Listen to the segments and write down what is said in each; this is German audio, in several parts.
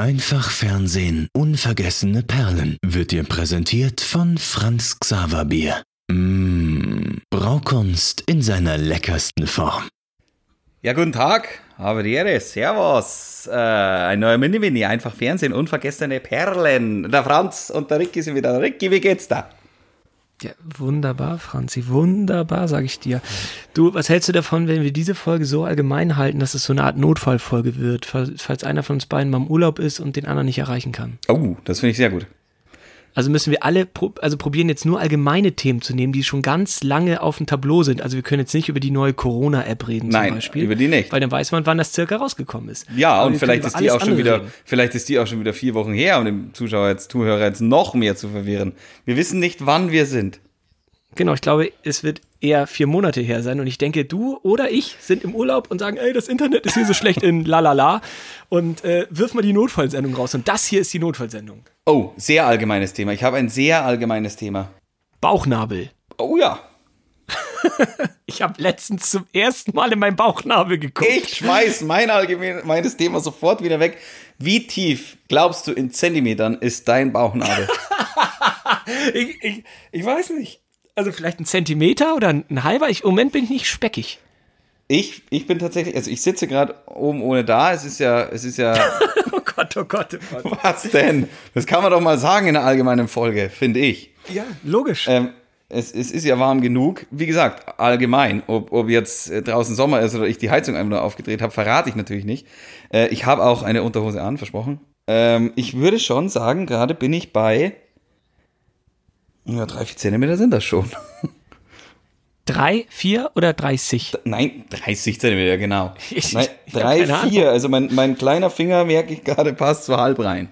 Einfach Fernsehen, unvergessene Perlen wird dir präsentiert von Franz Xaver Bier. Mmh, Braukunst in seiner leckersten Form. Ja, guten Tag, habe die Ehre, servus. Äh, ein neuer Mini-Mini, einfach Fernsehen, unvergessene Perlen. Der Franz und der Ricky sind wieder. Ricky, wie geht's da? Ja, wunderbar, Franzi, wunderbar, sage ich dir. Du, was hältst du davon, wenn wir diese Folge so allgemein halten, dass es so eine Art Notfallfolge wird, falls einer von uns beiden mal im Urlaub ist und den anderen nicht erreichen kann? Oh, das finde ich sehr gut. Also müssen wir alle, also probieren jetzt nur allgemeine Themen zu nehmen, die schon ganz lange auf dem Tableau sind. Also wir können jetzt nicht über die neue Corona-App reden Nein, zum Beispiel. über die nicht. Weil dann weiß man, wann das circa rausgekommen ist. Ja, Aber und vielleicht ist die auch schon wieder, reden. vielleicht ist die auch schon wieder vier Wochen her, um dem Zuschauer jetzt, Zuhörer jetzt noch mehr zu verwirren. Wir wissen nicht, wann wir sind. Genau, ich glaube, es wird eher vier Monate her sein. Und ich denke, du oder ich sind im Urlaub und sagen, ey, das Internet ist hier so schlecht in lalala. Und äh, wirf mal die Notfallsendung raus. Und das hier ist die Notfallsendung. Oh, sehr allgemeines Thema. Ich habe ein sehr allgemeines Thema. Bauchnabel. Oh ja. Ich habe letztens zum ersten Mal in meinen Bauchnabel geguckt. Ich schmeiß mein allgemeines Thema sofort wieder weg. Wie tief, glaubst du, in Zentimetern ist dein Bauchnabel? Ich, ich, ich weiß nicht. Also vielleicht ein Zentimeter oder ein halber. Ich, Im Moment bin ich nicht speckig. Ich, ich bin tatsächlich, also ich sitze gerade oben ohne da. Es ist ja, es ist ja, Oh Gott, oh Gott, oh Gott. was denn? Das kann man doch mal sagen in einer allgemeinen Folge, finde ich. Ja, logisch. Ähm, es, es ist ja warm genug. Wie gesagt, allgemein. Ob, ob jetzt äh, draußen Sommer ist oder ich die Heizung einfach nur aufgedreht habe, verrate ich natürlich nicht. Äh, ich habe auch eine Unterhose an, versprochen. Ähm, ich würde schon sagen, gerade bin ich bei. Ja, drei, vier Zentimeter sind das schon. Drei, vier oder 30? Nein, 30 Zentimeter, genau. Ich- Nein, drei, vier. Also mein, mein kleiner Finger, merke ich gerade, passt so halb rein.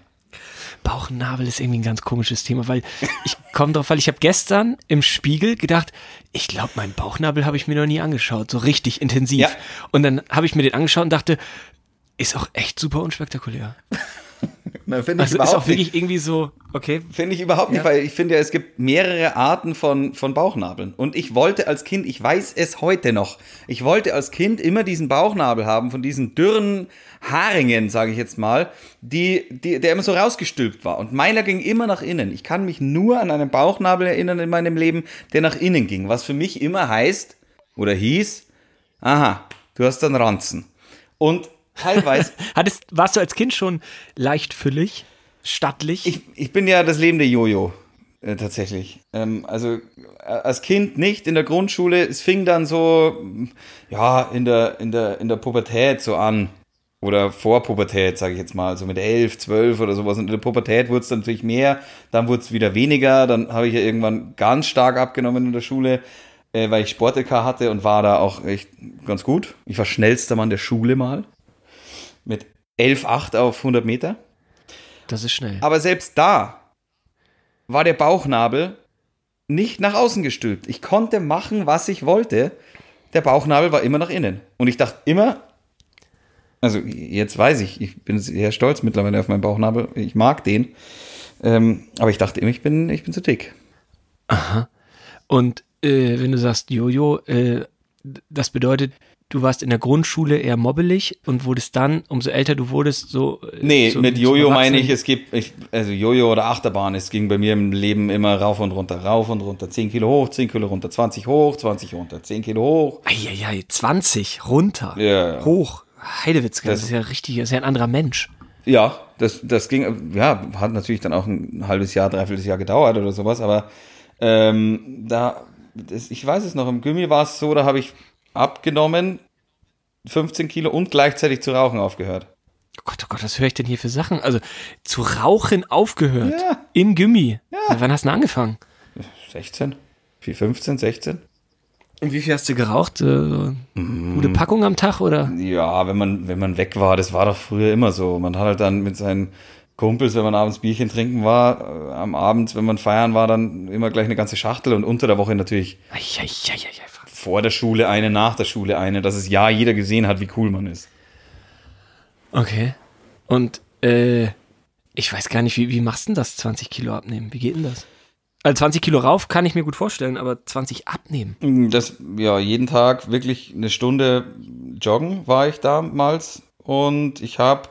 Bauchnabel ist irgendwie ein ganz komisches Thema, weil ich komme drauf, weil ich habe gestern im Spiegel gedacht, ich glaube, meinen Bauchnabel habe ich mir noch nie angeschaut, so richtig intensiv. Ja. Und dann habe ich mir den angeschaut und dachte, ist auch echt super unspektakulär. Na, finde ich Also ist überhaupt auch wirklich irgendwie so, okay, Finde ich überhaupt nicht, Ja. weil ich finde ja, es gibt mehrere Arten von, von Bauchnabeln. Und ich wollte als Kind, ich weiß es heute noch, ich wollte als Kind immer diesen Bauchnabel haben von diesen dürren Haringen, sage ich jetzt mal, die, die, der immer so rausgestülpt war. Und meiner ging immer nach innen. Ich kann mich nur an einen Bauchnabel erinnern in meinem Leben, der nach innen ging. Was für mich immer heißt oder hieß, aha, du hast einen Ranzen. Und teilweise Hattest, warst du als Kind schon leicht füllig, stattlich? Ich, ich bin ja das lebende Jojo, äh, tatsächlich. Ähm, also äh, als Kind nicht in der Grundschule. Es fing dann so, ja, in der, in der, in der Pubertät so an. Oder vor Pubertät, sage ich jetzt mal, so mit elf, zwölf oder sowas. Und in der Pubertät wurde es dann natürlich mehr, dann wurde es wieder weniger. Dann habe ich ja irgendwann ganz stark abgenommen in der Schule, äh, weil ich Sport-LK hatte und war da auch echt ganz gut. Ich war schnellster Mann der Schule mal. Mit 11,8 auf 100 Meter. das ist schnell. Aber selbst da war der Bauchnabel nicht nach außen gestülpt. Ich konnte machen, was ich wollte. Der Bauchnabel war immer nach innen. Und ich dachte immer, also jetzt weiß ich, ich bin sehr stolz mittlerweile auf meinen Bauchnabel. Ich mag den. Ähm, aber ich dachte immer, ich bin, ich bin zu dick. Und äh, wenn du sagst Jojo, äh, das bedeutet, du warst in der Grundschule eher mobbelig und wurdest dann, umso älter du wurdest, so. äh, Nee, so mit Jojo meine ich, es gibt, ich, also Jojo oder Achterbahn, es ging bei mir im Leben immer rauf und runter, rauf und runter. 10 Kilo hoch, 10 Kilo runter, 20 hoch, 20 runter, 10 Kilo hoch. Eieiei, 20 runter, Ja, ja. hoch. Heidewitzka, das, Das- ist ja richtig, das ist ja ein anderer Mensch. Ja, das, das ging, ja, hat natürlich dann auch ein halbes Jahr, dreiviertel Jahr gedauert oder sowas, aber ähm, da, das, ich weiß es noch, im Gummi war es so, da habe ich abgenommen, 15 Kilo und gleichzeitig zu rauchen aufgehört. Oh Gott, oh Gott, was höre ich denn hier für Sachen? Also, zu rauchen aufgehört. Ja. Im Gummi. Ja. Wann hast du denn angefangen? 16? 4, 15, 16? Und wie viel hast du geraucht? Äh, so Mm. Gute Packung am Tag oder? Ja, wenn man, wenn man weg war, das war doch früher immer so. Man hat halt dann mit seinen Kumpels, wenn man abends Bierchen trinken war, äh, am Abend, wenn man feiern war, dann immer gleich eine ganze Schachtel und unter der Woche natürlich Eieieiei. Vor der Schule eine, nach der Schule eine, dass es ja jeder gesehen hat, wie cool man ist. Okay. Und äh, ich weiß gar nicht, wie, wie machst du denn das, 20 Kilo abnehmen? Wie geht denn das? Also 20 Kilo rauf kann ich mir gut vorstellen, aber 20 abnehmen. Das, ja, jeden Tag wirklich eine Stunde joggen war ich damals und ich habe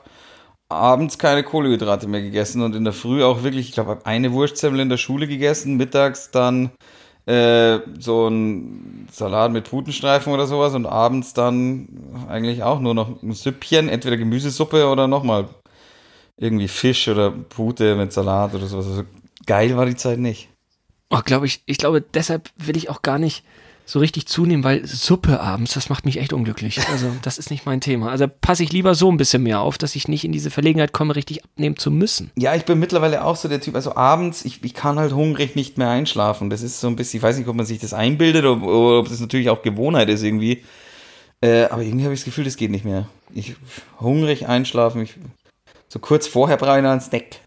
abends keine Kohlenhydrate mehr gegessen und in der Früh auch wirklich, ich glaube, eine Wurstsemmel in der Schule gegessen, mittags dann äh, so ein Salat mit Putenstreifen oder sowas und abends dann eigentlich auch nur noch ein Süppchen, entweder Gemüsesuppe oder nochmal irgendwie Fisch oder Pute mit Salat oder sowas. Also geil war die Zeit nicht. Oh, glaube ich, ich glaube, deshalb will ich auch gar nicht so richtig zunehmen, weil Suppe abends, das macht mich echt unglücklich. Also, das ist nicht mein Thema. Also passe ich lieber so ein bisschen mehr auf, dass ich nicht in diese Verlegenheit komme, richtig abnehmen zu müssen. Ja, ich bin mittlerweile auch so der Typ, also abends, ich, ich kann halt hungrig nicht mehr einschlafen. Das ist so ein bisschen, ich weiß nicht, ob man sich das einbildet oder, ob das natürlich auch Gewohnheit ist irgendwie. Äh, aber irgendwie habe ich das Gefühl, das geht nicht mehr. Ich hungrig einschlafen, ich, so kurz vorher brauche ich noch einen Snack.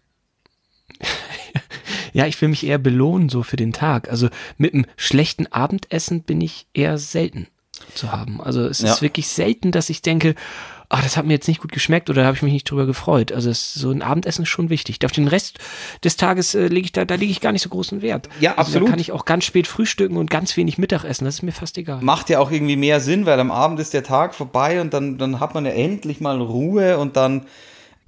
Ja, ich will mich eher belohnen so für den Tag. Also mit einem schlechten Abendessen bin ich eher selten zu haben. Also es Ja. ist wirklich selten, dass ich denke, ah, das hat mir jetzt nicht gut geschmeckt oder da habe ich mich nicht drüber gefreut. Also es, so ein Abendessen ist schon wichtig. Auf den Rest des Tages äh, lege ich da, da lege ich gar nicht so großen Wert. Ja, Also absolut. da kann ich auch ganz spät frühstücken und ganz wenig Mittag essen. Das ist mir fast egal. Macht ja auch irgendwie mehr Sinn, weil am Abend ist der Tag vorbei und dann, dann hat man ja endlich mal Ruhe und dann,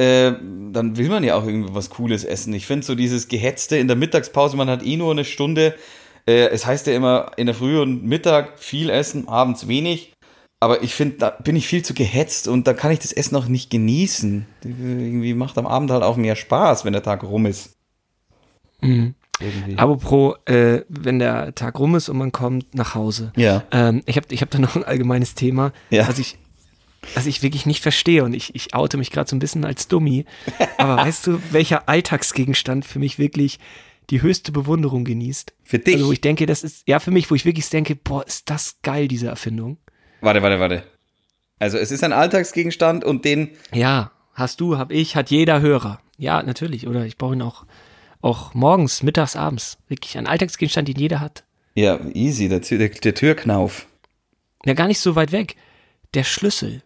äh, dann will man ja auch irgendwie was Cooles essen. Ich finde so dieses Gehetzte in der Mittagspause, man hat eh nur eine Stunde. Äh, es heißt ja immer in der Früh und Mittag viel essen, abends wenig. Aber ich finde, da bin ich viel zu gehetzt und da kann ich das Essen auch nicht genießen. Irgendwie macht am Abend halt auch mehr Spaß, wenn der Tag rum ist. Mhm. Irgendwie. Apropos, äh, wenn der Tag rum ist und man kommt nach Hause. Ja. Ähm, ich habe ich hab da noch ein allgemeines Thema, Ja. was, ich, was ich wirklich nicht verstehe und ich, ich oute mich gerade so ein bisschen als Dummi. Aber weißt du, welcher Alltagsgegenstand für mich wirklich die höchste Bewunderung genießt? Für dich? Also wo ich denke, das ist, ja für mich, wo ich wirklich denke, boah, ist das geil, diese Erfindung. Warte, warte, warte. Also es ist ein Alltagsgegenstand und den Ja, hast du, hab ich, hat jeder Hörer. Ja, natürlich. Oder ich brauche ihn auch, auch morgens, mittags, abends. Wirklich ein Alltagsgegenstand, den jeder hat. Ja, easy, der, Tür- der, der Türknauf. Ja, gar nicht so weit weg. Der Schlüssel.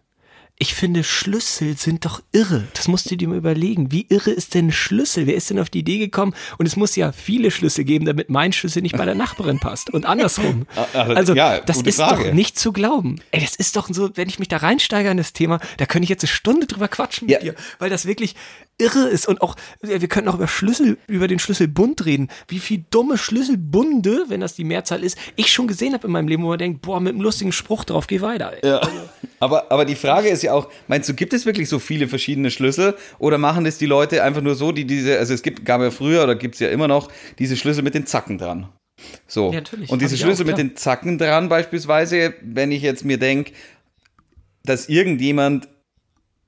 Ich finde, Schlüssel sind doch irre. Das musst du dir mal überlegen. Wie irre ist denn ein Schlüssel? Wer ist denn auf die Idee gekommen? Und es muss ja viele Schlüssel geben, damit mein Schlüssel nicht bei der Nachbarin passt. Und andersrum. also, Also, ja, das ist Frage. doch nicht zu glauben. Ey, das ist doch so, wenn ich mich da reinsteige in das Thema, da könnte ich jetzt eine Stunde drüber quatschen mit Ja. dir, weil das wirklich irre ist. Und auch, wir könnten auch über Schlüssel, über den Schlüsselbund reden. Wie viel dumme Schlüsselbunde, wenn das die Mehrzahl ist, ich schon gesehen habe in meinem Leben, wo man denkt, boah, mit einem lustigen Spruch drauf, geh weiter. Ey. Ja. Aber, aber die Frage ist ja auch, meinst du, gibt es wirklich so viele verschiedene Schlüssel oder machen das die Leute einfach nur so, die diese, also es gibt, gab ja früher oder gibt es ja immer noch diese Schlüssel mit den Zacken dran. So. Ja, natürlich. Und diese Schlüssel auch, mit den Zacken dran beispielsweise, wenn ich jetzt mir denke, dass irgendjemand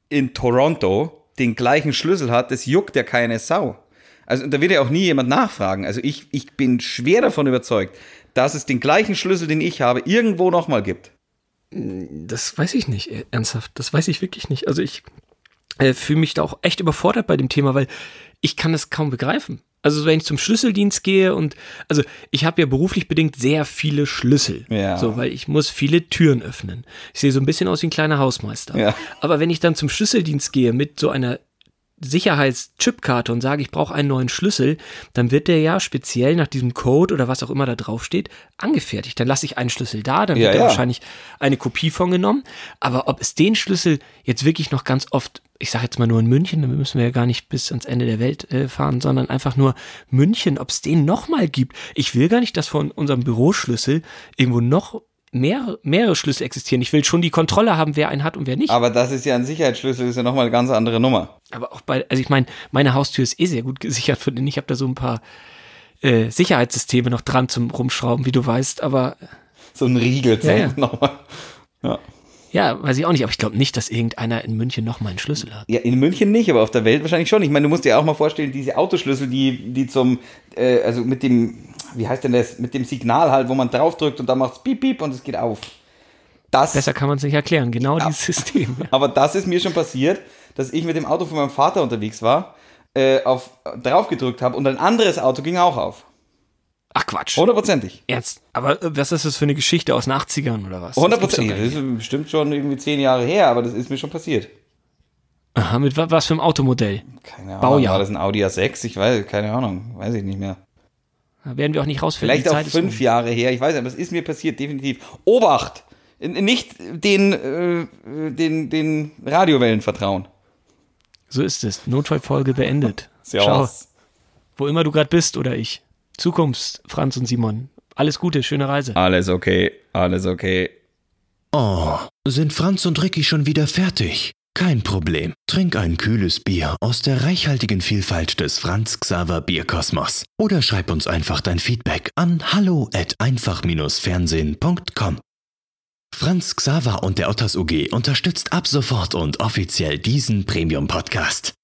in Toronto den gleichen Schlüssel hat, das juckt ja keine Sau. Also da wird ja auch nie jemand nachfragen. Also ich, ich bin schwer davon überzeugt, dass es den gleichen Schlüssel, den ich habe, irgendwo nochmal gibt. Das weiß ich nicht, äh, ernsthaft. Das weiß ich wirklich nicht. Also ich äh, fühle mich da auch echt überfordert bei dem Thema, weil ich kann das kaum begreifen. Also wenn ich zum Schlüsseldienst gehe und also ich habe ja beruflich bedingt sehr viele Schlüssel, Ja. so weil ich muss viele Türen öffnen. Ich sehe so ein bisschen aus wie ein kleiner Hausmeister. Ja. Aber wenn ich dann zum Schlüsseldienst gehe mit so einer Sicherheitschipkarte und sage, ich brauche einen neuen Schlüssel, dann wird der ja speziell nach diesem Code oder was auch immer da drauf steht, angefertigt. Dann lasse ich einen Schlüssel da, dann Ja, wird da ja. wahrscheinlich eine Kopie von genommen. Aber ob es den Schlüssel jetzt wirklich noch ganz oft, ich sage jetzt mal nur in München, dann müssen wir ja gar nicht bis ans Ende der Welt äh, fahren, sondern einfach nur München, ob es den nochmal gibt. Ich will gar nicht, dass von unserem Büroschlüssel irgendwo noch mehrere, mehrere Schlüssel existieren. Ich will schon die Kontrolle haben, wer einen hat und wer nicht. Aber das ist ja ein Sicherheitsschlüssel, ist ja nochmal eine ganz andere Nummer. Aber auch bei, also ich meine, meine Haustür ist eh sehr gut gesichert von denen. Ich habe da so ein paar äh, Sicherheitssysteme noch dran zum Rumschrauben, wie du weißt. Aber So ein Riegel. Ja, ja. Nochmal. ja, weiß ich auch nicht. Aber ich glaube nicht, dass irgendeiner in München noch mal einen Schlüssel hat. Ja, in München nicht, aber auf der Welt wahrscheinlich schon. Ich meine, du musst dir auch mal vorstellen, diese Autoschlüssel, die, die zum, äh, also mit dem, wie heißt denn das, mit dem Signal halt, wo man draufdrückt und dann macht's piep, piep und es geht auf. Das, Besser kann man es nicht erklären. Genau dieses System. aber das ist mir schon passiert, dass ich mit dem Auto von meinem Vater unterwegs war, äh, auf, draufgedrückt habe und ein anderes Auto ging auch auf. Ach Quatsch. Hundertprozentig. Ernst. Aber äh, was ist das für eine Geschichte aus den 80ern oder was? Das Hundertprozentig. Das nicht. ist bestimmt schon irgendwie zehn Jahre her, aber das ist mir schon passiert. Aha, mit wa- was für einem Automodell? Keine Ahnung. Baujahr. War das ein Audi A6? Ich weiß, keine Ahnung. Weiß ich nicht mehr. Da werden wir auch nicht rausfinden. Vielleicht Die auch fünf um. Jahre her, ich weiß nicht, aber es ist mir passiert, definitiv. Obacht! Nicht den, äh, den, den Radiowellen vertrauen. So ist es. Notfallfolge beendet. Servus. Wo immer du gerade bist oder ich. Zukunft, Franz und Simon. Alles Gute, schöne Reise. Alles okay, alles okay. Oh, sind Franz und Ricky schon wieder fertig? Kein Problem. Trink ein kühles Bier aus der reichhaltigen Vielfalt des Franz Xaver Bierkosmos. Oder schreib uns einfach dein Feedback an hallo at einfach-fernsehen.com. Franz Xaver und der Otters UG unterstützt ab sofort und offiziell diesen Premium-Podcast.